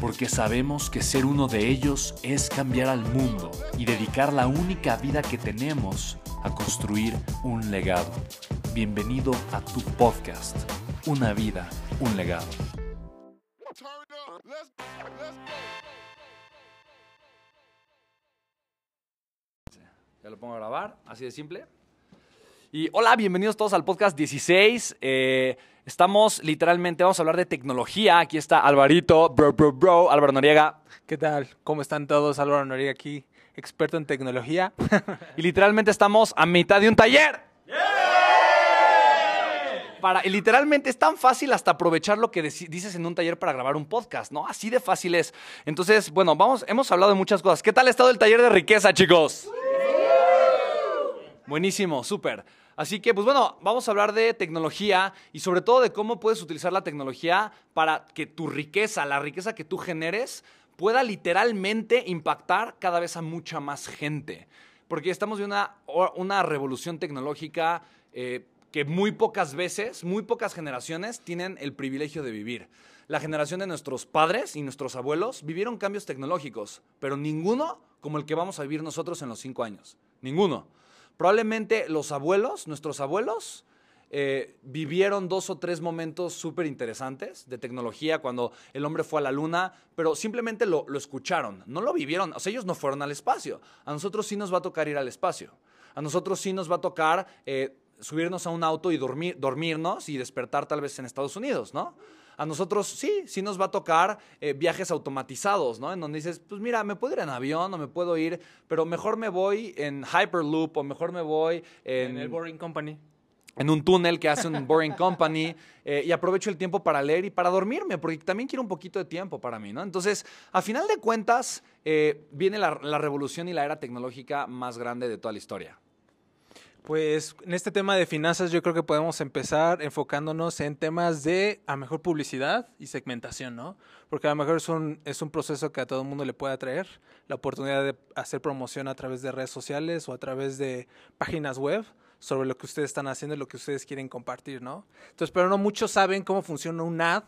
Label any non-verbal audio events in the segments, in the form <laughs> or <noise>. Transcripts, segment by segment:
porque sabemos que ser uno de ellos es cambiar al mundo y dedicar la única vida que tenemos a construir un legado. Bienvenido a tu podcast, Una vida, un legado. Ya lo pongo a grabar, así de simple. Y hola, bienvenidos todos al podcast 16. Eh, estamos literalmente, vamos a hablar de tecnología. Aquí está Alvarito, bro, bro, bro, Álvaro Noriega. ¿Qué tal? ¿Cómo están todos? Álvaro Noriega aquí, experto en tecnología. <laughs> y literalmente estamos a mitad de un taller. Para, y literalmente es tan fácil hasta aprovechar lo que dices en un taller para grabar un podcast, ¿no? Así de fácil es. Entonces, bueno, vamos, hemos hablado de muchas cosas. ¿Qué tal ha estado el taller de riqueza, chicos? Buenísimo, súper. Así que, pues bueno, vamos a hablar de tecnología y sobre todo de cómo puedes utilizar la tecnología para que tu riqueza, la riqueza que tú generes, pueda literalmente impactar cada vez a mucha más gente. Porque estamos una, una revolución tecnológica eh, que muy pocas veces, muy pocas generaciones tienen el privilegio de vivir. La generación de nuestros padres y nuestros abuelos vivieron cambios tecnológicos, pero ninguno como el que vamos a vivir nosotros en los cinco años. Ninguno. Probablemente los abuelos, nuestros abuelos, eh, vivieron dos o tres momentos súper interesantes de tecnología cuando el hombre fue a la luna, pero simplemente lo, escucharon, no lo vivieron, o sea, ellos no fueron al espacio. A nosotros sí nos va a tocar ir al espacio. A nosotros sí nos va a tocar eh, subirnos a un auto y dormir, dormirnos y despertar tal vez en Estados Unidos, ¿no? A nosotros sí, sí nos va a tocar eh, viajes automatizados, ¿no? En donde dices, pues mira, me puedo ir en avión o me puedo ir, pero mejor me voy en Hyperloop o mejor me voy en... En el Boring Company en un túnel que hace un Boring Company <laughs> eh, y aprovecho el tiempo para leer y para dormirme, porque también quiero un poquito de tiempo para mí, ¿no? Entonces, a final de cuentas, eh, viene la revolución y la era tecnológica más grande de toda la historia. Pues en este tema de finanzas yo creo que podemos empezar enfocándonos en temas de a mejor publicidad y segmentación, ¿no? Porque a lo mejor es un, es un proceso que a todo el mundo le puede atraer, la oportunidad de hacer promoción a través de redes sociales o a través de páginas web sobre lo que ustedes están haciendo y lo que ustedes quieren compartir, ¿no? Entonces, pero no muchos saben cómo funciona un ad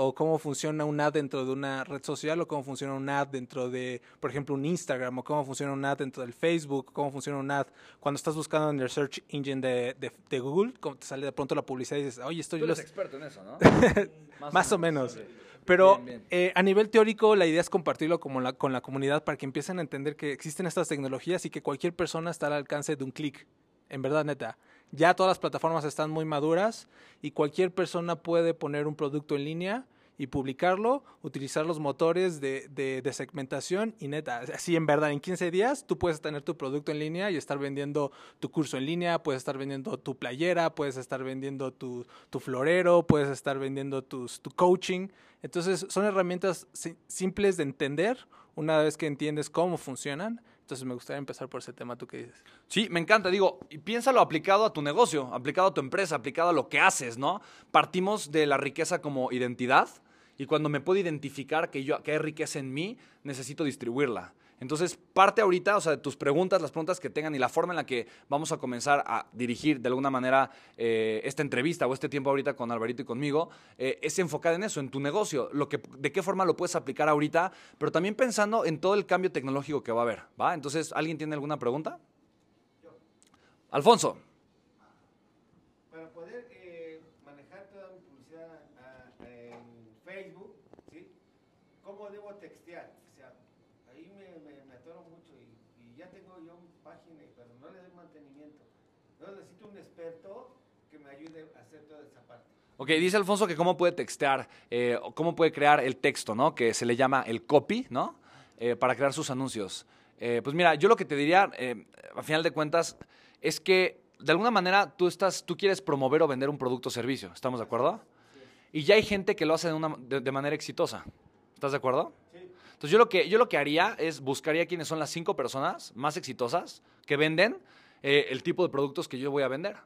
o cómo funciona un ad dentro de una red social, o cómo funciona un ad dentro de, por ejemplo, un Instagram, o cómo funciona un ad dentro del Facebook, cómo funciona un ad cuando estás buscando en el search engine de, de, Google, como te sale de pronto la publicidad y dices, oye, estoy... Tú eres experto en eso, ¿no? <laughs> Más, o menos. Pero eh, a nivel teórico, la idea es compartirlo como la, con la comunidad para que empiecen a entender que existen estas tecnologías y que cualquier persona está al alcance de un clic. En verdad, neta. Ya todas las plataformas están muy maduras y cualquier persona puede poner un producto en línea y publicarlo, utilizar los motores de, de, segmentación y neta, así en verdad, en 15 días tú puedes tener tu producto en línea y estar vendiendo tu curso en línea, puedes estar vendiendo tu playera, puedes estar vendiendo tu, florero, puedes estar vendiendo tus, tu coaching. Entonces son herramientas simples de entender una vez que entiendes cómo funcionan entonces me gustaría empezar por ese tema, ¿tú qué dices? Sí, me encanta. Digo, piénsalo aplicado a tu negocio, aplicado a tu empresa, aplicado a lo que haces, ¿no? Partimos de la riqueza como identidad y cuando me puedo identificar que, yo, que hay riqueza en mí, necesito distribuirla. Entonces, parte ahorita, o sea, de tus preguntas, las preguntas que tengan y la forma en la que vamos a comenzar a dirigir de alguna manera eh, esta entrevista o este tiempo ahorita con Alvarito y conmigo, eh, es enfocada en eso, en tu negocio, lo que, de qué forma lo puedes aplicar ahorita, pero también pensando en todo el cambio tecnológico que va a haber, ¿va? Entonces, ¿alguien tiene alguna pregunta? Alfonso. ya tengo yo mi página, pero no le doy mantenimiento. No necesito un experto que me ayude a hacer toda esa parte. Ok, dice Alfonso que cómo puede textear, eh, cómo puede crear el texto, ¿no? Que se le llama el copy, ¿no? Eh, para crear sus anuncios. Eh, pues mira, yo lo que te diría, a final de cuentas, es que de alguna manera tú, estás, tú quieres promover o vender un producto o servicio, ¿estamos de acuerdo? Y ya hay gente que lo hace de, una, de, de manera exitosa. ¿Estás de acuerdo? Sí. Entonces yo lo, que, yo lo que haría es buscaría quiénes son las cinco personas más exitosas que venden el tipo de productos que yo voy a vender.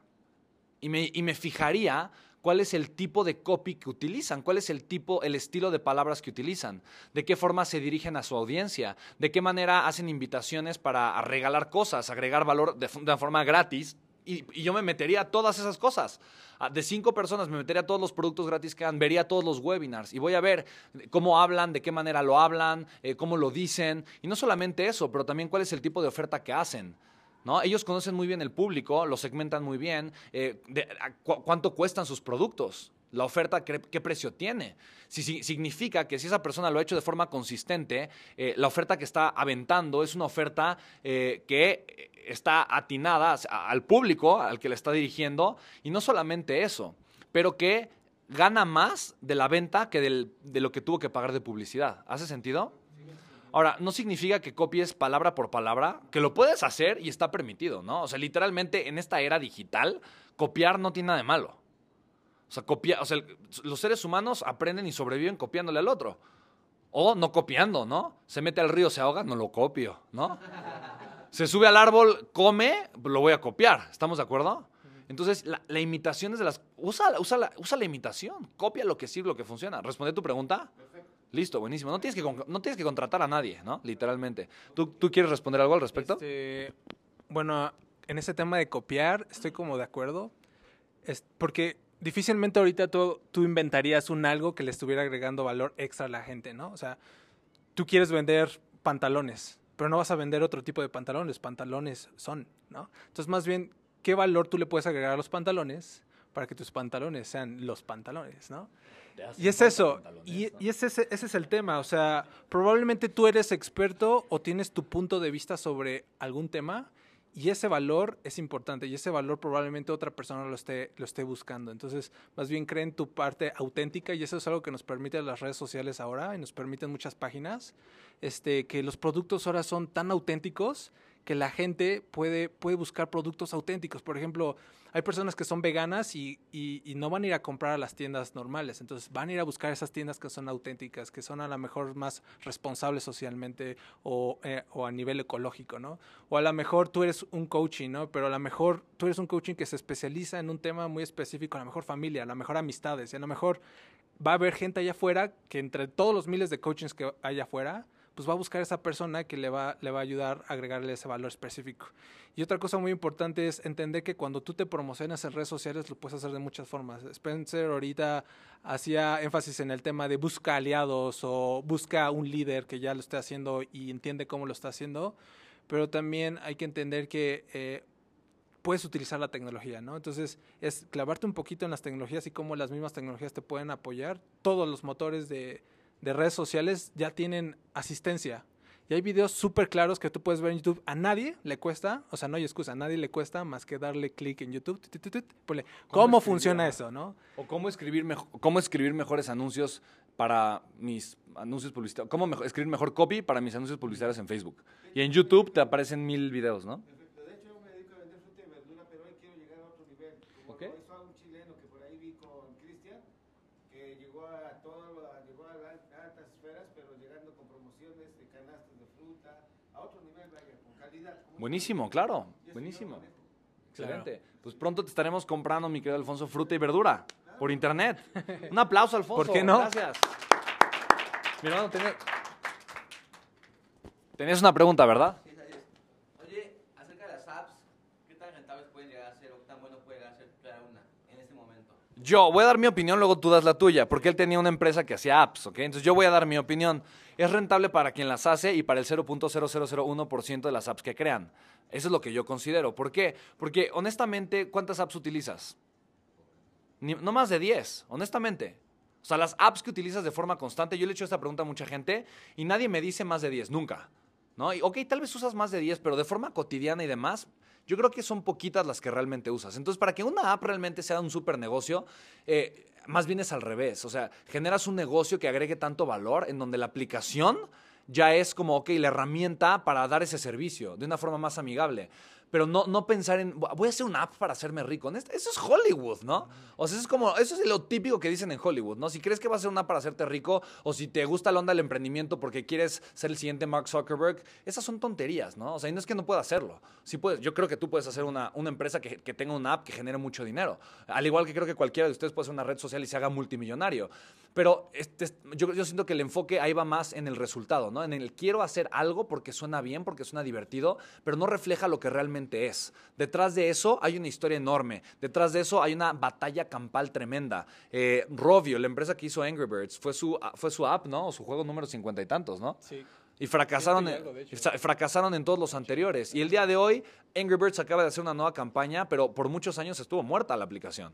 Y me, y me fijaría cuál es el tipo de copy que utilizan, cuál es el tipo, el estilo de palabras que utilizan, de qué forma se dirigen a su audiencia, de qué manera hacen invitaciones para regalar cosas, agregar valor de, forma gratis. Y, y yo me metería a todas esas cosas. Ah, De cinco personas me metería a todos los productos gratis que dan, vería todos los webinars y voy a ver cómo hablan, de qué manera lo hablan, eh, cómo lo dicen. Y no solamente eso, pero también cuál es el tipo de oferta que hacen. ¿No? Ellos conocen muy bien el público, lo segmentan muy bien, eh, cuánto cuestan sus productos, la oferta, qué, precio tiene. Si, si- significa que si esa persona lo ha hecho de forma consistente, eh, la oferta que está aventando es una oferta eh, que está atinada al público al que le está dirigiendo, y no solamente eso, pero que gana más de la venta que del- de lo que tuvo que pagar de publicidad. ¿Hace sentido? Ahora, no significa que copies palabra por palabra, que lo puedes hacer y está permitido, ¿no? O sea, literalmente en esta era digital, copiar no tiene nada de malo. O sea, copia, o sea, los seres humanos aprenden y sobreviven copiándole al otro. O no copiando, ¿no? Se mete al río, se ahoga, no lo copio, ¿no? Se sube al árbol, come, lo voy a copiar. ¿Estamos de acuerdo? Entonces, la, imitación es de las... Usa, usa, la, usa la imitación. Copia lo que sirve, lo que funciona. ¿Responde tu pregunta? Listo, buenísimo. No tienes que, no tienes que contratar a nadie, ¿no? Literalmente. ¿Tú, tú quieres responder algo al respecto? Este, bueno, en ese tema de copiar, estoy como de acuerdo. Porque difícilmente ahorita tú, tú inventarías un algo que le estuviera agregando valor extra a la gente, ¿no? O sea, tú quieres vender pantalones, pero no vas a vender otro tipo de pantalones. Pantalones son, ¿no? Entonces, más bien, ¿qué valor tú le puedes agregar a los pantalones para que tus pantalones sean los pantalones, ¿no? Y es eso, y, y ese, ese, ese es el tema, o sea, probablemente tú eres experto o tienes tu punto de vista sobre algún tema y ese valor es importante y ese valor probablemente otra persona lo esté, lo esté buscando. Entonces, más bien creen tu parte auténtica y eso es algo que nos permite las redes sociales ahora y nos permiten muchas páginas, este, que los productos ahora son tan auténticos que la gente puede, puede buscar productos auténticos. Por ejemplo, hay personas que son veganas y, y- no van a ir a comprar a las tiendas normales, entonces van a ir a buscar esas tiendas que son auténticas, que son a lo mejor más responsables socialmente o, eh, o a nivel ecológico, ¿no? O a lo mejor tú eres un coaching, ¿no? Pero a lo mejor tú eres un coaching que se especializa en un tema muy específico, a lo mejor familia, a lo mejor amistades, y a lo mejor va a haber gente allá afuera que entre todos los miles de coachings que hay afuera, pues va a buscar esa persona que le va, le va a ayudar a agregarle ese valor específico. Y otra cosa muy importante es entender que cuando tú te promocionas en redes sociales lo puedes hacer de muchas formas. Spencer ahorita hacía énfasis en el tema de busca aliados o busca un líder que ya lo esté haciendo y entiende cómo lo está haciendo, pero también hay que entender que eh, puedes utilizar la tecnología, ¿no? Entonces, es clavarte un poquito en las tecnologías y cómo las mismas tecnologías te pueden apoyar. Todos los motores de, de redes sociales ya tienen asistencia. Y hay videos súper claros que tú puedes ver en YouTube. A nadie le cuesta, o sea, no hay excusa, a nadie le cuesta más que darle clic en YouTube. tut, tut, tut, ponle, ¿Cómo, funciona eso, no? ¿O cómo escribir, mejo- cómo escribir mejores anuncios para mis anuncios publicitarios? ¿Cómo escribir mejor copy para mis anuncios publicitarios en Facebook? Y en YouTube te aparecen mil videos, ¿no? Perfecto. De hecho, yo me dedico a vender fruta y verdura, pero hoy quiero llegar a otro nivel. Como Ok. lo hizo a un chileno que por ahí vi con Cristian, que llegó a todo, a- llegó a las altas esferas, pero llegando con promociones de canastas de fruta, a otro nivel, vaya, con calidad. como Buenísimo, claro. Buenísimo. Excelente. Pues pronto te estaremos comprando, mi querido Alfonso, fruta y verdura por internet. Un aplauso, Alfonso. ¿Por qué no? Gracias. Mi hermano, tenía- tenías una pregunta, ¿verdad? Sí, así es. Oye, acerca de las apps, ¿qué tan rentables pueden llegar a ser o qué tan bueno puede llegar a ser crear una en este momento? Yo voy a dar mi opinión, luego tú das la tuya, porque él tenía una empresa que hacía apps, ¿ok? Entonces yo voy a dar mi opinión. Es rentable para quien las hace y para el 0.0001% de las apps que crean. Eso es lo que yo considero. ¿Por qué? Porque honestamente, ¿cuántas apps utilizas? No más de 10, honestamente. O sea, las apps que utilizas de forma constante, yo le he hecho esta pregunta a mucha gente y nadie me dice más de 10, nunca. ¿no? Ok, tal vez usas más de 10, pero de forma cotidiana y demás, yo creo que son poquitas las que realmente usas. Entonces, para que una app realmente sea un super negocio, eh, más bien es al revés. O sea, generas un negocio que agregue tanto valor en donde la aplicación ya es como, ok, la herramienta para dar ese servicio de una forma más amigable pero no, no pensar en, voy a hacer una app para hacerme rico. Eso es Hollywood, ¿no? O sea, eso es como, eso es lo típico que dicen en Hollywood, ¿no? Si crees que va a ser una app para hacerte rico o si te gusta la onda del emprendimiento porque quieres ser el siguiente Mark Zuckerberg, esas son tonterías, ¿no? O sea, y no es que no pueda hacerlo. Sí puedes, yo creo que tú puedes hacer una, una empresa que, que tenga una app que genere mucho dinero. Al igual que creo que cualquiera de ustedes puede hacer una red social y se haga multimillonario. Pero este, yo, yo siento que el enfoque ahí va más en el resultado, ¿no? En el quiero hacer algo porque suena bien, porque suena divertido, pero no refleja lo que realmente es. Detrás de eso hay una historia enorme. Detrás de eso hay una batalla campal tremenda. Eh, Rovio, la empresa que hizo Angry Birds, fue su, fue su app, ¿no? O su juego número cincuenta y tantos, ¿no? Sí. Y fracasaron, fracasaron en todos los anteriores. Y el día de hoy, Angry Birds acaba de hacer una nueva campaña, pero por muchos años estuvo muerta la aplicación.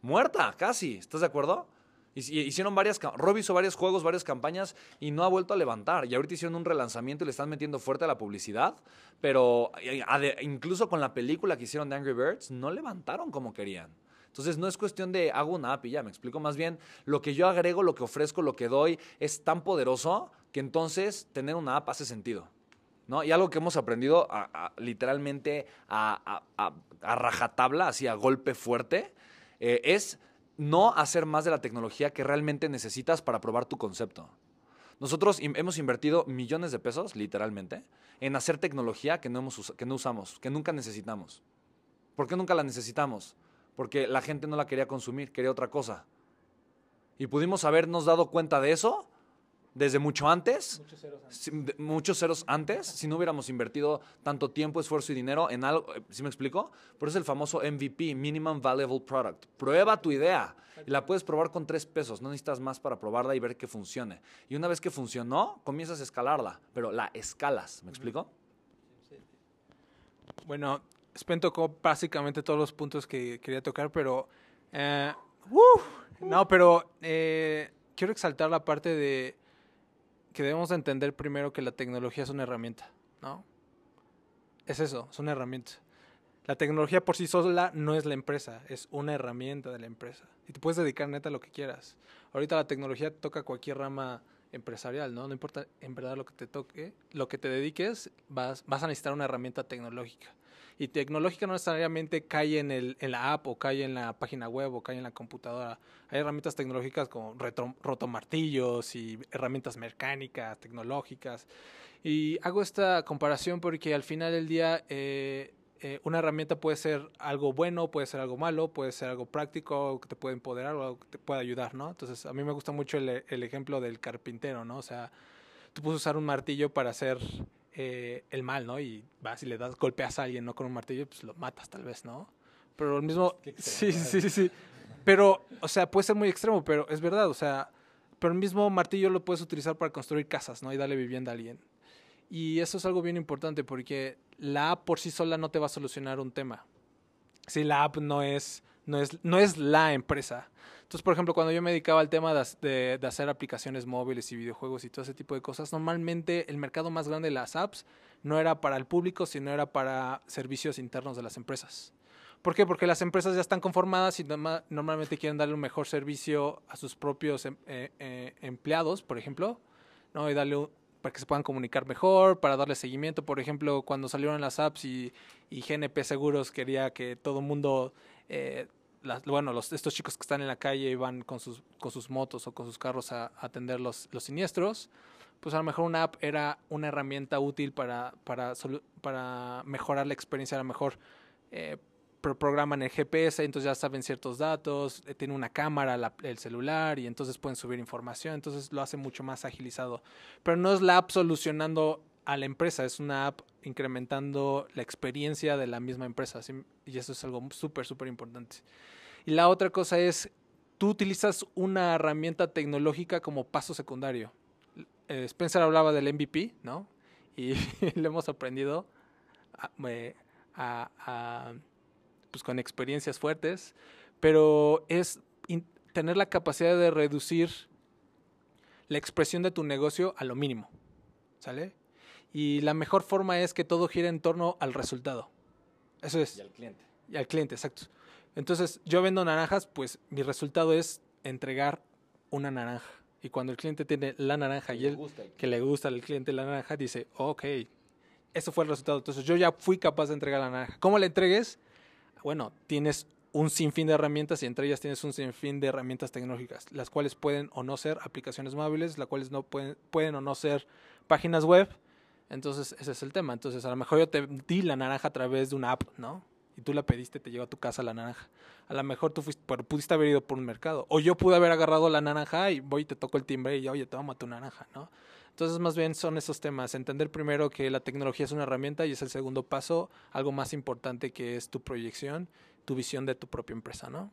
Muerta, casi. ¿Estás de acuerdo? Hicieron varias, Rob hizo varios juegos, varias campañas y no ha vuelto a levantar. Y ahorita hicieron un relanzamiento y le están metiendo fuerte a la publicidad, pero incluso con la película que hicieron de Angry Birds, no levantaron como querían. Entonces no es cuestión de hago una app y ya, me explico más bien, lo que yo agrego, lo que ofrezco, lo que doy es tan poderoso que entonces tener una app hace sentido. ¿No? Y algo que hemos aprendido literalmente a, rajatabla, así a golpe fuerte, eh, es no hacer más de la tecnología que realmente necesitas para probar tu concepto. Nosotros hemos invertido millones de pesos, literalmente, en hacer tecnología que no, hemos que no usamos, que nunca necesitamos. ¿Por qué nunca la necesitamos? Porque la gente no la quería consumir, quería otra cosa. Y pudimos habernos dado cuenta de eso desde mucho antes, muchos ceros antes, si no hubiéramos invertido tanto tiempo, esfuerzo y dinero en algo, eh, ¿sí me explico? Por eso es el famoso MVP, Minimum Valuable Product. Prueba tu idea y la puedes probar con tres pesos, no necesitas más para probarla y ver que funcione. Y una vez que funcionó, comienzas a escalarla, pero la escalas, ¿me explico? Bueno, Spen tocó básicamente todos los puntos que quería tocar, pero... Eh, no, pero eh, quiero exaltar la parte de que debemos entender primero que la tecnología es una herramienta, ¿no? Es eso, es una herramienta. La tecnología por sí sola no es la empresa, es una herramienta de la empresa. Y te puedes dedicar neta a lo que quieras. Ahorita la tecnología toca cualquier rama empresarial, ¿no? No importa en verdad lo que te toque, lo que te dediques, vas, vas a necesitar una herramienta tecnológica. Y tecnológica no necesariamente cae en, el, en la app o cae en la página web o cae en la computadora. Hay herramientas tecnológicas como rotomartillos y herramientas mecánicas, tecnológicas. Y hago esta comparación porque al final del día eh, eh, una herramienta puede ser algo bueno, puede ser algo malo, puede ser algo práctico, que te puede empoderar o algo que te pueda ayudar, ¿no? Entonces a mí me gusta mucho el, el ejemplo del carpintero, ¿no? O sea, tú puedes usar un martillo para hacer eh, el mal, ¿no? Y vas y le das, golpeas a alguien, ¿no? Con un martillo, pues lo matas tal vez, ¿no? Pero el mismo... Sí, sí, sí, sí. Pero, o sea, puede ser muy extremo, pero es verdad, o sea, pero el mismo martillo lo puedes utilizar para construir casas, ¿no? Y darle vivienda a alguien. Y eso es algo bien importante porque la app por sí sola no te va a solucionar un tema. Si la app no es, no es, no es la empresa. Entonces, por ejemplo, cuando yo me dedicaba al tema de, hacer aplicaciones móviles y videojuegos y todo ese tipo de cosas, normalmente el mercado más grande de las apps no era para el público, sino era para servicios internos de las empresas. ¿Por qué? Porque las empresas ya están conformadas y normalmente quieren darle un mejor servicio a sus propios em, eh, eh, empleados, por ejemplo, ¿no? y darle para que se puedan comunicar mejor, para darle seguimiento. Por ejemplo, cuando salieron las apps y, y GNP Seguros quería que todo el mundo eh, bueno, los, estos chicos que están en la calle y van con sus, con sus motos o con sus carros a, atender los, los, siniestros, pues a lo mejor una app era una herramienta útil para, para, para mejorar la experiencia, a lo mejor eh, programan el GPS, entonces ya saben ciertos datos, eh, tiene una cámara el celular y entonces pueden subir información, entonces lo hace mucho más agilizado. Pero no es la app solucionando a la empresa, es una app incrementando la experiencia de la misma empresa. Y eso es algo súper, súper importante. Y la otra cosa es, tú utilizas una herramienta tecnológica como paso secundario. Eh, Spencer hablaba del MVP, ¿no? Y <laughs> le hemos aprendido a, pues con experiencias fuertes, pero es tener la capacidad de reducir la expresión de tu negocio a lo mínimo, ¿sale? Y la mejor forma es que todo gire en torno al resultado. Eso es. Y al cliente. Y al cliente, exacto. Entonces, yo vendo naranjas, pues mi resultado es entregar una naranja. Y cuando el cliente tiene la naranja y él que le gusta al cliente la naranja, dice, ok, eso fue el resultado. Entonces yo ya fui capaz de entregar la naranja. ¿Cómo la entregues? Bueno, tienes un sinfín de herramientas y entre ellas tienes un sinfín de herramientas tecnológicas, las cuales pueden o no ser aplicaciones móviles, las cuales no pueden, pueden o no ser páginas web. Entonces, ese es el tema. Entonces, a lo mejor yo te di la naranja a través de una app, ¿no? Y tú la pediste, te llegó a tu casa la naranja. A lo mejor tú fuiste, pero pudiste haber ido por un mercado. O yo pude haber agarrado la naranja y voy y te toco el timbre y yo, oye, toma tu naranja, ¿no? Entonces, más bien son esos temas. Entender primero que la tecnología es una herramienta y es el segundo paso, algo más importante que es tu proyección, tu visión de tu propia empresa, ¿no?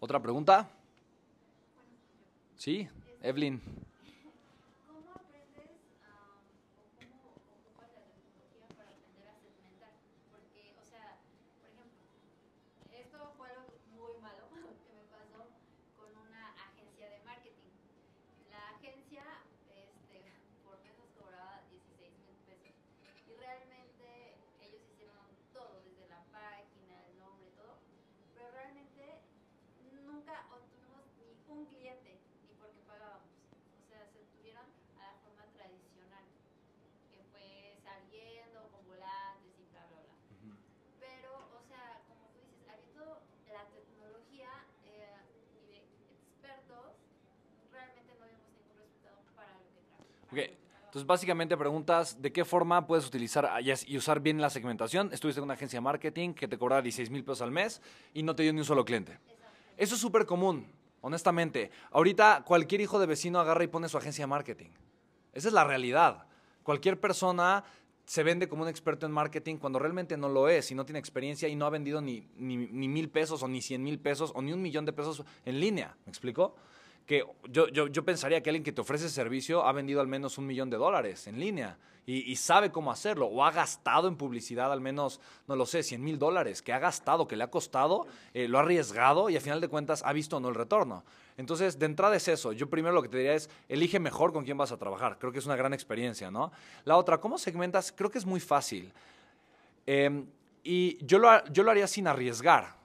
¿Otra pregunta? Sí, Evelyn. Agencia, Ok, Entonces, básicamente preguntas de qué forma puedes utilizar ah, y usar bien la segmentación. Estuviste en una agencia de marketing que te cobraba 16 mil pesos al mes y no te dio ni un solo cliente. Eso es súper común, honestamente. Ahorita cualquier hijo de vecino agarra y pone su agencia de marketing. Esa es la realidad. Cualquier persona se vende como un experto en marketing cuando realmente no lo es y no tiene experiencia y no ha vendido ni, ni, ni mil pesos o ni cien mil pesos o ni un millón de pesos en línea. ¿Me explico? Que yo, yo, yo pensaría que alguien que te ofrece servicio ha vendido al menos un millón de dólares en línea y, y sabe cómo hacerlo o ha gastado en publicidad al menos, no lo sé, 100 mil dólares, que ha gastado, que le ha costado, eh, lo ha arriesgado y a final de cuentas ha visto o no el retorno. Entonces, de entrada es eso. Yo primero lo que te diría es, elige mejor con quién vas a trabajar. Creo que es una gran experiencia, ¿no? La otra, ¿cómo segmentas? Creo que es muy fácil. Eh, y yo lo, yo lo haría sin arriesgar.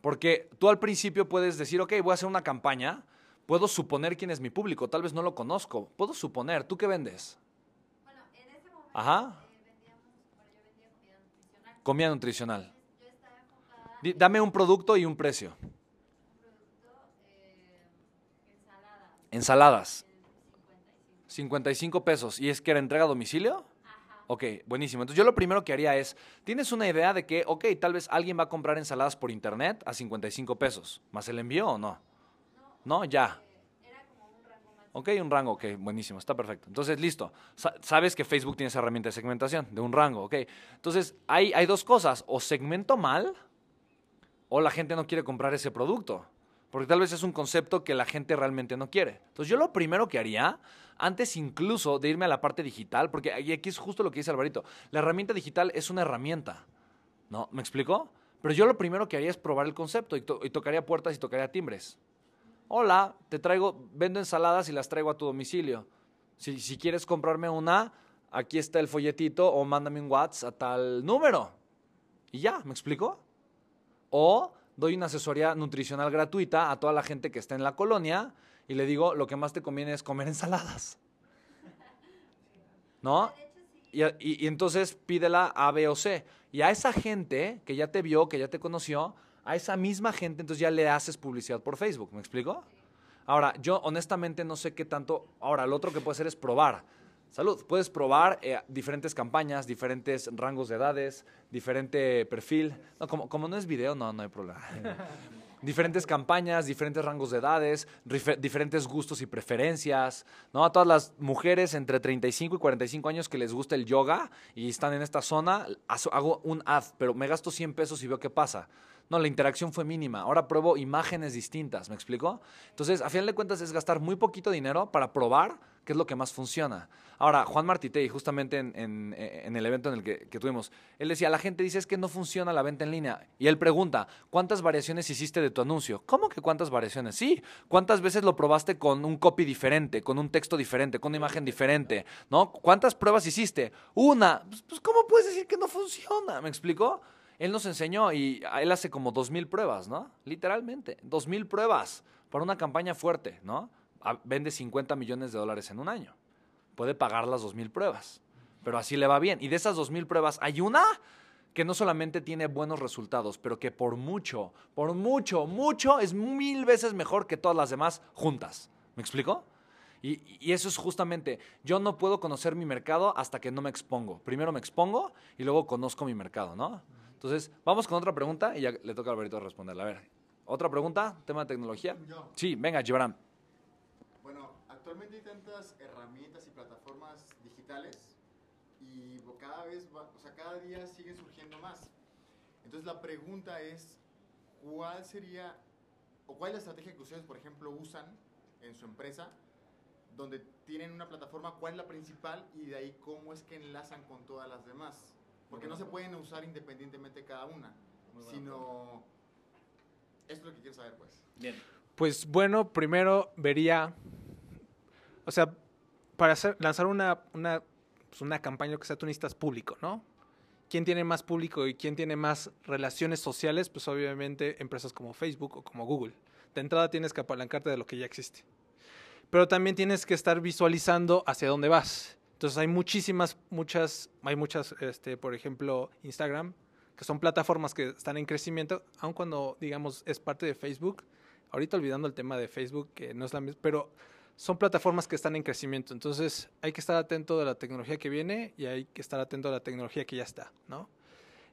Porque tú al principio puedes decir, ok, voy a hacer una campaña, puedo suponer quién es mi público, tal vez no lo conozco, puedo suponer, ¿tú qué vendes? Bueno, en ese momento Ajá. eh, vendíamos, bueno, yo vendía comida nutricional. Comida nutricional. Yo estaba enfocada Dame un producto y un precio. en un producto, eh, ensalada, Ensaladas, en 55. 55 pesos. ¿Y es que era entrega a domicilio? Ajá. Ok, buenísimo. Entonces yo lo primero que haría es, tienes una idea de que, ok, tal vez alguien va a comprar ensaladas por internet a 55 pesos, ¿más el envío o no? No, ya. Era un rango más. Ok, un rango, ok, buenísimo, está perfecto. Entonces, listo. Sa- sabes que Facebook tiene esa herramienta de segmentación, de un rango, ok. Entonces, hay, hay dos cosas, o segmento mal, o la gente no quiere comprar ese producto. Porque tal vez es un concepto que la gente realmente no quiere. Entonces, yo lo primero que haría, antes incluso de irme a la parte digital, porque aquí es justo lo que dice Alvarito, la herramienta digital es una herramienta. ¿No? ¿Me explico? Pero yo lo primero que haría es probar el concepto y, to- y tocaría puertas y tocaría timbres. Hola, te traigo, vendo ensaladas y las traigo a tu domicilio. Si, si quieres comprarme una, aquí está el folletito o mándame un WhatsApp a tal número. Y ya, ¿me explico? O doy una asesoría nutricional gratuita a toda la gente que está en la colonia y le digo, lo que más te conviene es comer <laughs> ensaladas. ¿No? Y, a- y- y entonces pídela A, B o C. Y a esa gente que ya te vio, que ya te conoció, a esa misma gente entonces ya le haces publicidad por Facebook. ¿Me explico? Ahora, yo honestamente no sé qué tanto. Ahora, lo otro que puedes hacer es probar. Salud, puedes probar eh, diferentes campañas, diferentes rangos de edades, diferente perfil. No, como, no es video, no, no hay problema. <laughs> diferentes campañas, diferentes rangos de edades, diferentes gustos y preferencias, ¿no? A todas las mujeres entre 35 y 45 años que les gusta el yoga y están en esta zona, hago un ad, pero me gasto 100 pesos y veo qué pasa. No, la interacción fue mínima. Ahora pruebo imágenes distintas, ¿me explico? Entonces, a final de cuentas es gastar muy poquito dinero para probar ¿Qué es lo que más funciona? Ahora, Juan Martitei, justamente en, en el evento en el que, tuvimos, él decía, la gente dice es que no funciona la venta en línea. Y él pregunta, ¿cuántas variaciones hiciste de tu anuncio? ¿Cómo que cuántas variaciones? Sí, ¿cuántas veces lo probaste con un copy diferente, con un texto diferente, con una imagen diferente? ¿No? ¿Cuántas pruebas hiciste? Una. Pues, pues, ¿cómo puedes decir que no funciona? ¿Me explicó? Él nos enseñó y él hace como dos mil pruebas, ¿no? Literalmente, dos mil pruebas para una campaña fuerte, ¿no? Vende 50 millones de dólares en un año. Puede pagar las dos mil pruebas, pero así le va bien. Y de esas dos mil pruebas hay una que no solamente tiene buenos resultados, pero que por mucho, por mucho, mucho es mil veces mejor que todas las demás juntas. ¿Me explico? Y, y eso es justamente, yo no puedo conocer mi mercado hasta que no me expongo. Primero me expongo y luego conozco mi mercado, ¿no? Entonces, vamos con otra pregunta y ya le toca a Alberto responderla. A ver, ¿otra pregunta? ¿Tema de tecnología? Yo. Sí, venga, Gibran. Bueno, actualmente hay tantas herramientas y plataformas digitales y cada vez, va- o sea, cada día siguen surgiendo más. Entonces la pregunta es, ¿cuál sería o cuál es la estrategia que ustedes, por ejemplo, usan en su empresa donde tienen una plataforma, cuál es la principal y de ahí cómo es que enlazan con todas las demás? Porque no se pueden usar independientemente cada una, sino... Esto es lo que quiero saber, pues. Bien. Pues bueno, primero vería, o sea, para hacer, lanzar una, una, pues, una campaña que sea tú necesitas público, ¿no? ¿Quién tiene más público y quién tiene más relaciones sociales? Pues obviamente empresas como Facebook o como Google. De entrada tienes que apalancarte de lo que ya existe. Pero también tienes que estar visualizando hacia dónde vas. Entonces hay muchísimas, muchas, hay muchas, este, por ejemplo, Instagram, que son plataformas que están en crecimiento, aun cuando, digamos, es parte de Facebook. Ahorita olvidando el tema de Facebook, que no es la misma, pero son plataformas que están en crecimiento. Entonces hay que estar atento de la tecnología que viene y hay que estar atento a la tecnología que ya está, ¿no?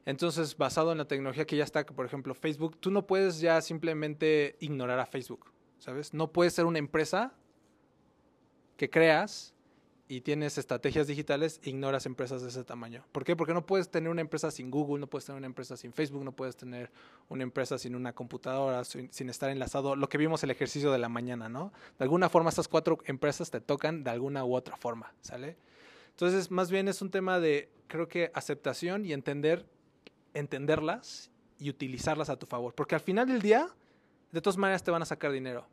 Entonces, basado en la tecnología que ya está, que por ejemplo Facebook, tú no puedes ya simplemente ignorar a Facebook, ¿sabes? No puedes ser una empresa que creas y tienes estrategias digitales ignoras empresas de ese tamaño. ¿Por qué? Porque no puedes tener una empresa sin Google, no puedes tener una empresa sin Facebook, no puedes tener una empresa sin una computadora, sin, sin estar enlazado. Lo que vimos el ejercicio de la mañana, ¿no? De alguna forma estas cuatro empresas te tocan de alguna u otra forma, ¿sale? Entonces, más bien es un tema de, creo que, aceptación y entender, entenderlas y utilizarlas a tu favor. Porque al final del día, de todas maneras te van a sacar dinero.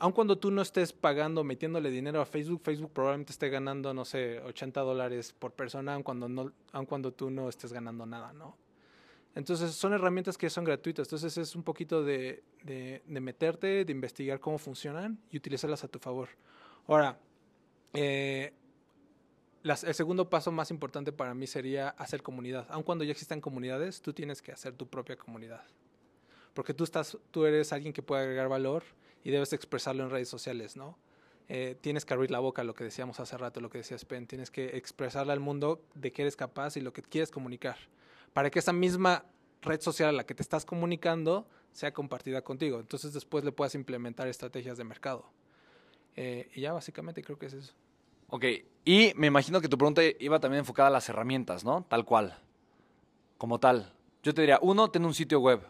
Aun cuando tú no estés pagando, metiéndole dinero a Facebook, Facebook probablemente esté ganando, no sé, 80 dólares por persona, aun cuando, no, aun cuando tú no estés ganando nada, ¿no? Entonces son herramientas que son gratuitas. Entonces es un poquito de, de, de meterte, de investigar cómo funcionan y utilizarlas a tu favor. Ahora, eh, las- el segundo paso más importante para mí sería hacer comunidad. Aun cuando ya existan comunidades, tú tienes que hacer tu propia comunidad. Porque tú, estás, tú eres alguien que puede agregar valor y debes expresarlo en redes sociales, ¿no? Eh, tienes que abrir la boca, lo que decíamos hace rato, lo que decía Spen. Tienes que expresarle al mundo de qué eres capaz y lo que quieres comunicar. Para que esa misma red social a la que te estás comunicando sea compartida contigo. Entonces después le puedas implementar estrategias de mercado. Eh, y ya básicamente creo que es eso. Ok, y me imagino que tu pregunta iba también enfocada a las herramientas, ¿no? Tal cual. Como tal. Yo te diría, uno, ten un sitio web.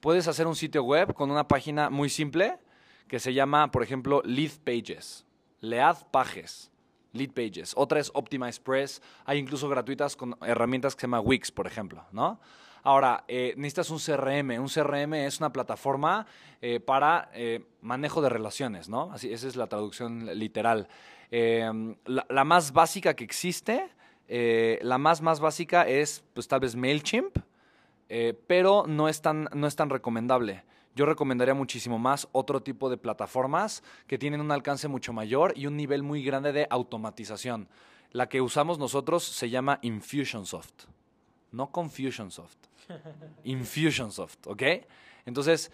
Puedes hacer un sitio web con una página muy simple que se llama, por ejemplo, Lead Pages. Lead Pages. Lead Pages. Otra es Optimize Press. Hay incluso gratuitas con herramientas que se llama Wix, por ejemplo, ¿no? Ahora, eh, necesitas un CRM. Un CRM es una plataforma eh, para eh, manejo de relaciones, ¿no? Así, esa es la traducción literal. Eh, la, la más básica que existe, la más más básica es, pues tal vez Mailchimp, pero no es, tan, no es tan recomendable. Yo recomendaría muchísimo más otro tipo de plataformas que tienen un alcance mucho mayor y un nivel muy grande de automatización. La que usamos nosotros se llama Infusionsoft, no Confusionsoft. <laughs> Infusionsoft, ¿ok? Entonces,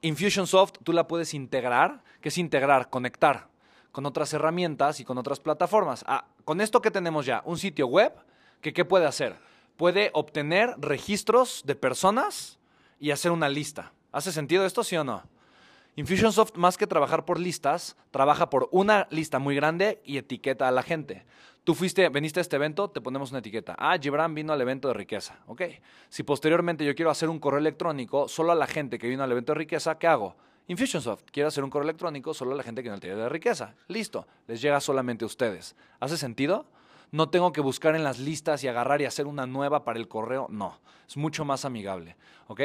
Infusionsoft tú la puedes integrar, que es integrar, conectar con otras herramientas y con otras plataformas. Ah, con esto que tenemos ya, un sitio web, que ¿qué puede hacer? Puede obtener registros de personas y hacer una lista. ¿Hace sentido esto, sí o no? Infusionsoft, más que trabajar por listas, trabaja por una lista muy grande y etiqueta a la gente. Tú fuiste, veniste a este evento, te ponemos una etiqueta. Ah, Gibran vino al evento de riqueza. Ok. Si posteriormente yo quiero hacer un correo electrónico solo a la gente que vino al evento de riqueza, ¿qué hago? Infusionsoft quiere hacer un correo electrónico solo a la gente que no tiene de riqueza. Listo, les llega solamente a ustedes. ¿Hace sentido? No tengo que buscar en las listas y agarrar y hacer una nueva para el correo. No, es mucho más amigable. ¿Ok?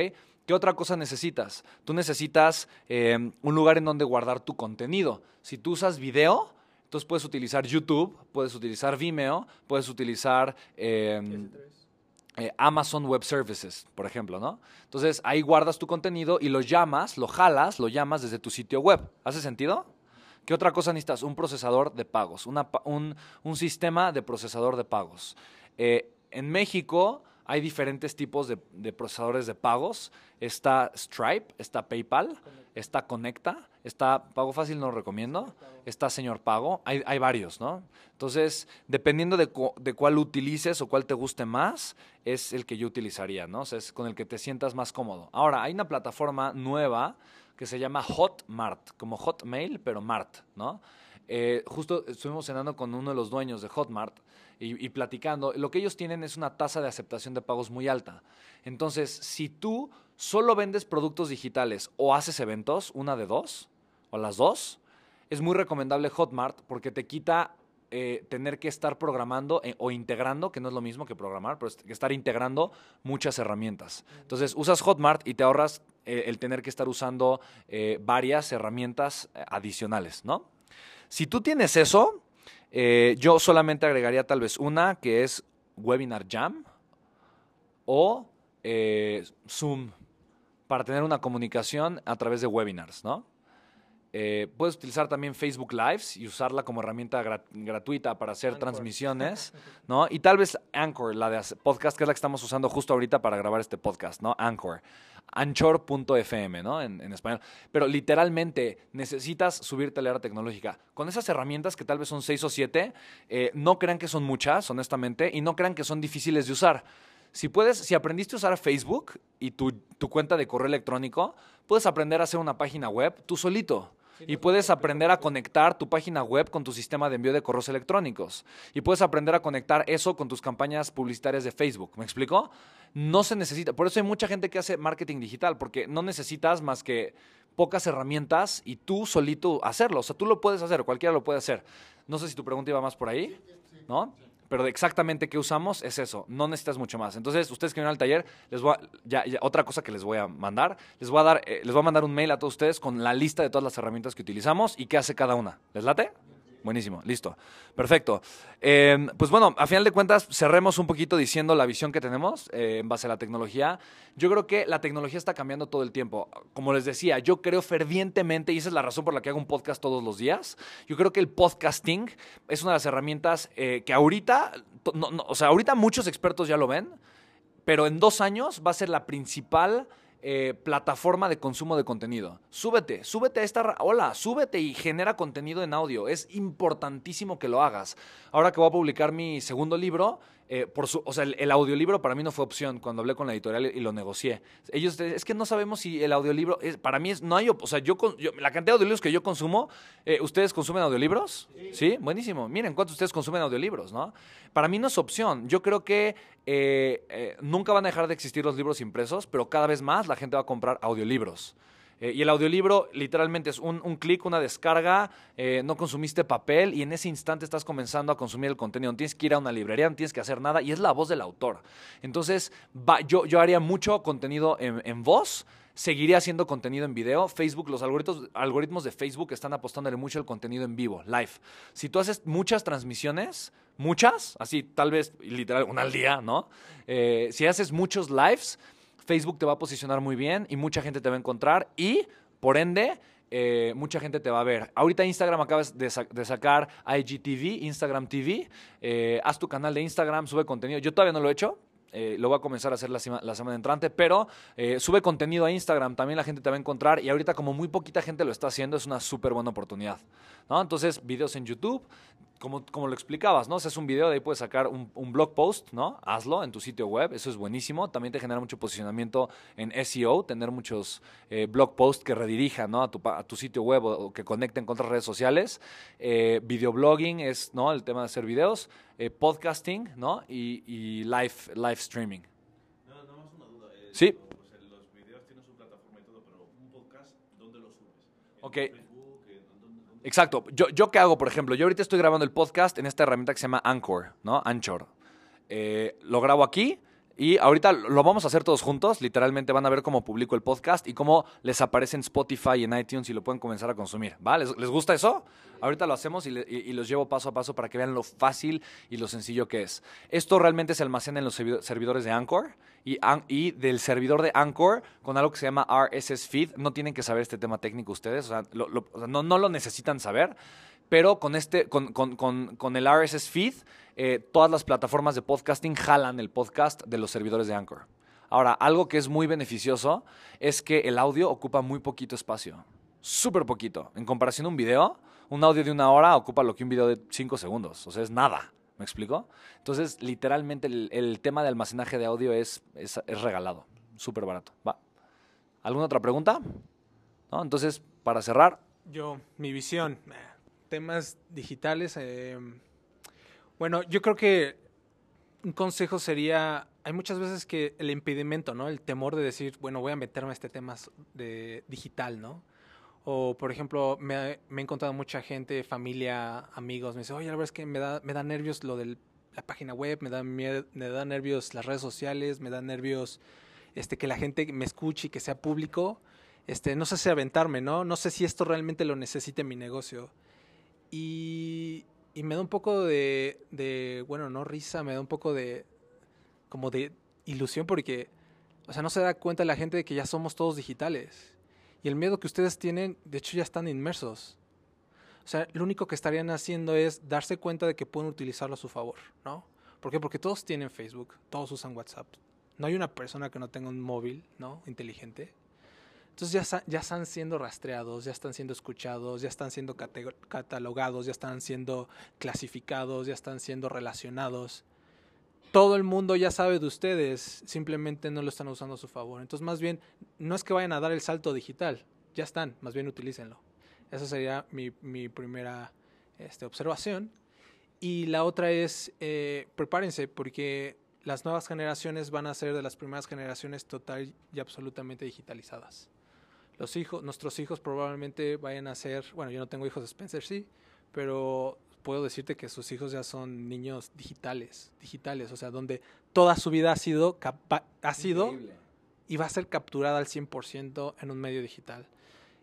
¿Qué otra cosa necesitas? Tú necesitas eh, un lugar en donde guardar tu contenido. Si tú usas video, entonces puedes utilizar YouTube, puedes utilizar Vimeo, puedes utilizar eh, eh, Amazon Web Services, por ejemplo, ¿no? Entonces ahí guardas tu contenido y lo llamas, lo jalas, lo llamas desde tu sitio web. ¿Hace sentido? ¿Qué otra cosa necesitas? Un procesador de pagos, un sistema de procesador de pagos. Eh, en México hay diferentes tipos de, de procesadores de pagos. Está Stripe, está PayPal, está Conecta, está Pago Fácil, no lo recomiendo, está Señor Pago, hay, hay varios, ¿no? Entonces, dependiendo de, cu- de cuál utilices o cuál te guste más, es el que yo utilizaría, ¿no? O sea, es con el que te sientas más cómodo. Ahora, hay una plataforma nueva que se llama Hotmart, como Hotmail, pero Mart, ¿no? Eh, justo estuvimos cenando con uno de los dueños de Hotmart y, y platicando. Lo que ellos tienen es una tasa de aceptación de pagos muy alta. Entonces, si tú solo vendes productos digitales o haces eventos, una de dos, o las dos, es muy recomendable Hotmart porque te quita eh, tener que estar programando eh, o integrando, que no es lo mismo que programar, pero es que estar integrando muchas herramientas. Entonces, usas Hotmart y te ahorras eh, el tener que estar usando varias herramientas adicionales, ¿no? Si tú tienes eso, eh, yo solamente agregaría tal vez una que es Webinar Jam o eh, Zoom para tener una comunicación a través de webinars, ¿no? Eh, puedes utilizar también Facebook Lives y usarla como herramienta gra- gratuita para hacer Anchor. transmisiones, <laughs> ¿no? Y tal vez Anchor, la de podcast, que es la que estamos usando justo ahorita para grabar este podcast, ¿no? Anchor. Anchor.fm, ¿no? En, español. Pero literalmente necesitas subirte a la era tecnológica. Con esas herramientas que tal vez son seis o siete, eh, no crean que son muchas, honestamente, y no crean que son difíciles de usar. Si puedes, si aprendiste a usar Facebook y tu, tu cuenta de correo electrónico, puedes aprender a hacer una página web tú solito. Y puedes aprender a conectar tu página web con tu sistema de envío de correos electrónicos. Y puedes aprender a conectar eso con tus campañas publicitarias de Facebook. ¿Me explico? No se necesita. Por eso hay mucha gente que hace marketing digital, porque no necesitas más que pocas herramientas y tú solito hacerlo. O sea, tú lo puedes hacer, cualquiera lo puede hacer. No sé si tu pregunta iba más por ahí, ¿no? Pero de exactamente qué usamos es eso, no necesitas mucho más. Entonces, ustedes que vienen al taller, les voy a, ya, ya, otra cosa que les voy a mandar, les voy a dar, eh, les voy a mandar un mail a todos ustedes con la lista de todas las herramientas que utilizamos y qué hace cada una. ¿Les late? Buenísimo, listo. Perfecto. Eh, pues bueno, a final de cuentas, cerremos un poquito diciendo la visión que tenemos eh, en base a la tecnología. Yo creo que la tecnología está cambiando todo el tiempo. Como les decía, yo creo fervientemente, y esa es la razón por la que hago un podcast todos los días, yo creo que el podcasting es una de las herramientas eh, que ahorita, o sea, ahorita muchos expertos ya lo ven, pero en dos años va a ser la principal eh, plataforma de consumo de contenido. Súbete, súbete a esta... Hola, súbete y genera contenido en audio. Es importantísimo que lo hagas. Ahora que voy a publicar mi segundo libro, eh, por su, o sea, el, el audiolibro para mí no fue opción cuando hablé con la editorial y lo negocié. Ellos, es que no sabemos si el audiolibro, es, para mí es, no hay, o sea, yo, la cantidad de audiolibros que yo consumo, eh, ¿ustedes consumen audiolibros? Sí. buenísimo. Miren cuántos ustedes consumen audiolibros, ¿no? Para mí no es opción. Yo creo que eh, nunca van a dejar de existir los libros impresos, pero cada vez más la gente va a comprar audiolibros. Eh, y el audiolibro literalmente es un, un clic, una descarga, eh, no consumiste papel y en ese instante estás comenzando a consumir el contenido. No tienes que ir a una librería, no tienes que hacer nada y es la voz del autor. Entonces, yo, yo haría mucho contenido en, en voz. Seguiría haciendo contenido en video. Facebook, los algoritmos, algoritmos de Facebook están apostándole mucho el contenido en vivo, live. Si tú haces muchas transmisiones, muchas, así tal vez literal una al día, ¿no? Eh, si haces muchos lives, Facebook te va a posicionar muy bien y mucha gente te va a encontrar y, por ende, eh, mucha gente te va a ver. Ahorita Instagram acabas de, de sacar IGTV, Instagram TV. Eh, haz tu canal de Instagram, sube contenido. Yo todavía no lo he hecho. Eh, lo voy a comenzar a hacer la, sema- la semana entrante, pero eh, sube contenido a Instagram, también la gente te va a encontrar y ahorita como muy poquita gente lo está haciendo, es una súper buena oportunidad. ¿no? Entonces, videos en YouTube, como, como lo explicabas, ¿no? Haces un video, de ahí puedes sacar un, blog post, ¿no? Hazlo en tu sitio web, eso es buenísimo. También te genera mucho posicionamiento en SEO, tener muchos eh, blog posts que redirijan, ¿no? A tu, a tu sitio web o, que conecten con otras redes sociales. Videoblogging es, ¿no? El tema de hacer videos. Eh, podcasting, ¿no? Y, y live, live streaming. No, no más una duda. eh, Sí. Pues, eh, los videos tienen su plataforma y todo, pero un podcast, ¿dónde lo subes? Ok. Exacto. Yo, yo qué hago, por ejemplo, yo ahorita estoy grabando el podcast en esta herramienta que se llama Anchor, ¿no? Anchor. Eh, lo grabo aquí y ahorita lo vamos a hacer todos juntos. Literalmente van a ver cómo publico el podcast y cómo les aparece en Spotify y en iTunes y lo pueden comenzar a consumir. ¿Va? ¿Les, gusta eso? Ahorita lo hacemos y, los llevo paso a paso para que vean lo fácil y lo sencillo que es. Esto realmente se almacena en los servi- servidores de Anchor y, y del servidor de Anchor con algo que se llama RSS Feed. No tienen que saber este tema técnico ustedes, o sea, no lo necesitan saber pero con, este, con, con- con- con el RSS feed, eh, todas las plataformas de podcasting jalan el podcast de los servidores de Anchor. Ahora, algo que es muy beneficioso es que el audio ocupa muy poquito espacio. Súper poquito. En comparación a un video, un audio de una hora ocupa lo que un video de cinco segundos. O sea, es nada. ¿Me explico? Entonces, literalmente, el, el tema de almacenaje de audio es, es, es regalado. Súper barato. ¿Va? ¿Alguna otra pregunta? Entonces, para cerrar, Yo, mi visión, temas digitales. eh, bueno, yo creo que un consejo sería, hay muchas veces que el impedimento, ¿no? El temor de decir, bueno, voy a meterme a este tema de digital, ¿no? O, por ejemplo, me, me he encontrado mucha gente, familia, amigos, me dice, oye, la verdad es que me da, me da nervios lo de la página web, me da, me da nervios las redes sociales, me da nervios este, que la gente me escuche y que sea público. Este, no sé si aventarme, ¿no? No sé si esto realmente lo necesite mi negocio. Y, me da un poco de, de, bueno, no risa, me da un poco de, como de ilusión porque, o sea, no se da cuenta la gente de que ya somos todos digitales. Y el miedo que ustedes tienen, de hecho, ya están inmersos. O sea, lo único que estarían haciendo es darse cuenta de que pueden utilizarlo a su favor, ¿no? ¿Por qué? Porque todos tienen Facebook, todos usan WhatsApp. No hay una persona que no tenga un móvil, ¿no? Inteligente. Entonces ya, ya están siendo rastreados, ya están siendo escuchados, ya están siendo catalogados, ya están siendo clasificados, ya están siendo relacionados. Todo el mundo ya sabe de ustedes, simplemente no lo están usando a su favor. Entonces más bien, no es que vayan a dar el salto digital, ya están, más bien utilícenlo. Esa sería mi, mi primera este, observación. Y la otra es, eh, prepárense, porque las nuevas generaciones van a ser de las primeras generaciones total y absolutamente digitalizadas. Los hijos, nuestros hijos probablemente vayan a ser, bueno, yo no tengo hijos, Spencer sí, pero puedo decirte que sus hijos ya son niños digitales, digitales, o sea, donde toda su vida ha sido, ha sido y va a ser capturada al 100% en un medio digital.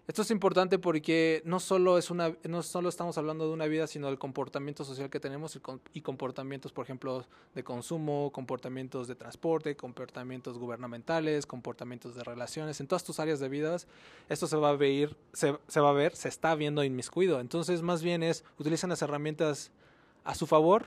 Esto es importante porque no solo, es una, no solo estamos hablando de una vida, sino del comportamiento social que tenemos y, comportamientos, por ejemplo, de consumo, comportamientos de transporte, comportamientos gubernamentales, comportamientos de relaciones. En todas tus áreas de vidas, esto se va a ver, se, va a ver, se está viendo inmiscuido. Entonces, más bien es, utilicen las herramientas a su favor,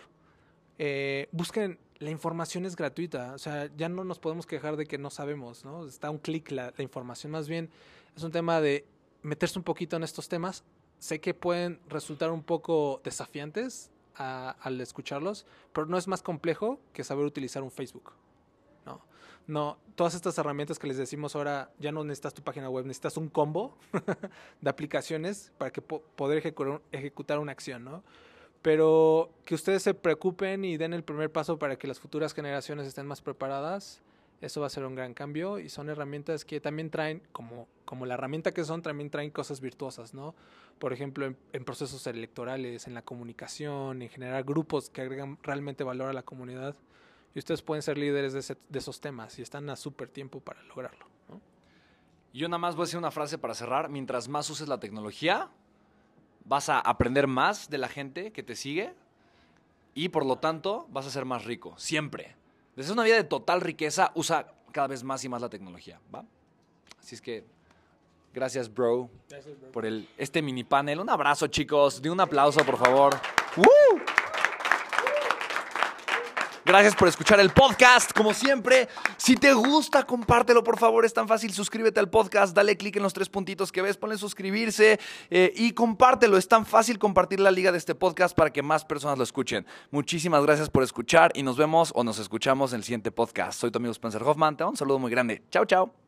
eh, busquen, la información es gratuita, o sea, ya no nos podemos quejar de que no sabemos, ¿no? Está un clic la información, más bien es un tema de meterse un poquito en estos temas. Sé que pueden resultar un poco desafiantes a- al escucharlos, pero no es más complejo que saber utilizar un Facebook, ¿no? No, todas estas herramientas que les decimos ahora, ya no necesitas tu página web, necesitas un combo <laughs> de aplicaciones para que po- poder ejecu- ejecutar una acción, ¿no? Pero que ustedes se preocupen y den el primer paso para que las futuras generaciones estén más preparadas, eso va a ser un gran cambio y son herramientas que también traen, como, como la herramienta que son, también traen cosas virtuosas, ¿no? Por ejemplo, en, procesos electorales, en la comunicación, en generar grupos que agregan realmente valor a la comunidad. Y ustedes pueden ser líderes de esos temas y están a súper tiempo para lograrlo. ¿no? Yo nada más voy a decir una frase para cerrar. Mientras más uses la tecnología, vas a aprender más de la gente que te sigue y por lo tanto vas a ser más rico. Siempre. Desde una vida de total riqueza, usa cada vez más y más la tecnología. ¿va? Así es que, gracias, bro, por el, este mini panel. Un abrazo, chicos. De un aplauso, por favor. ¡Woo! Gracias por escuchar el podcast, como siempre. Si te gusta, compártelo, por favor. Es tan fácil. Suscríbete al podcast, dale clic en los tres puntitos que ves, ponle suscribirse eh, y compártelo. Es tan fácil compartir la liga de este podcast para que más personas lo escuchen. Muchísimas gracias por escuchar y nos vemos o nos escuchamos en el siguiente podcast. Soy tu amigo Spencer Hoffman. Te mando un saludo muy grande. Chao, chao.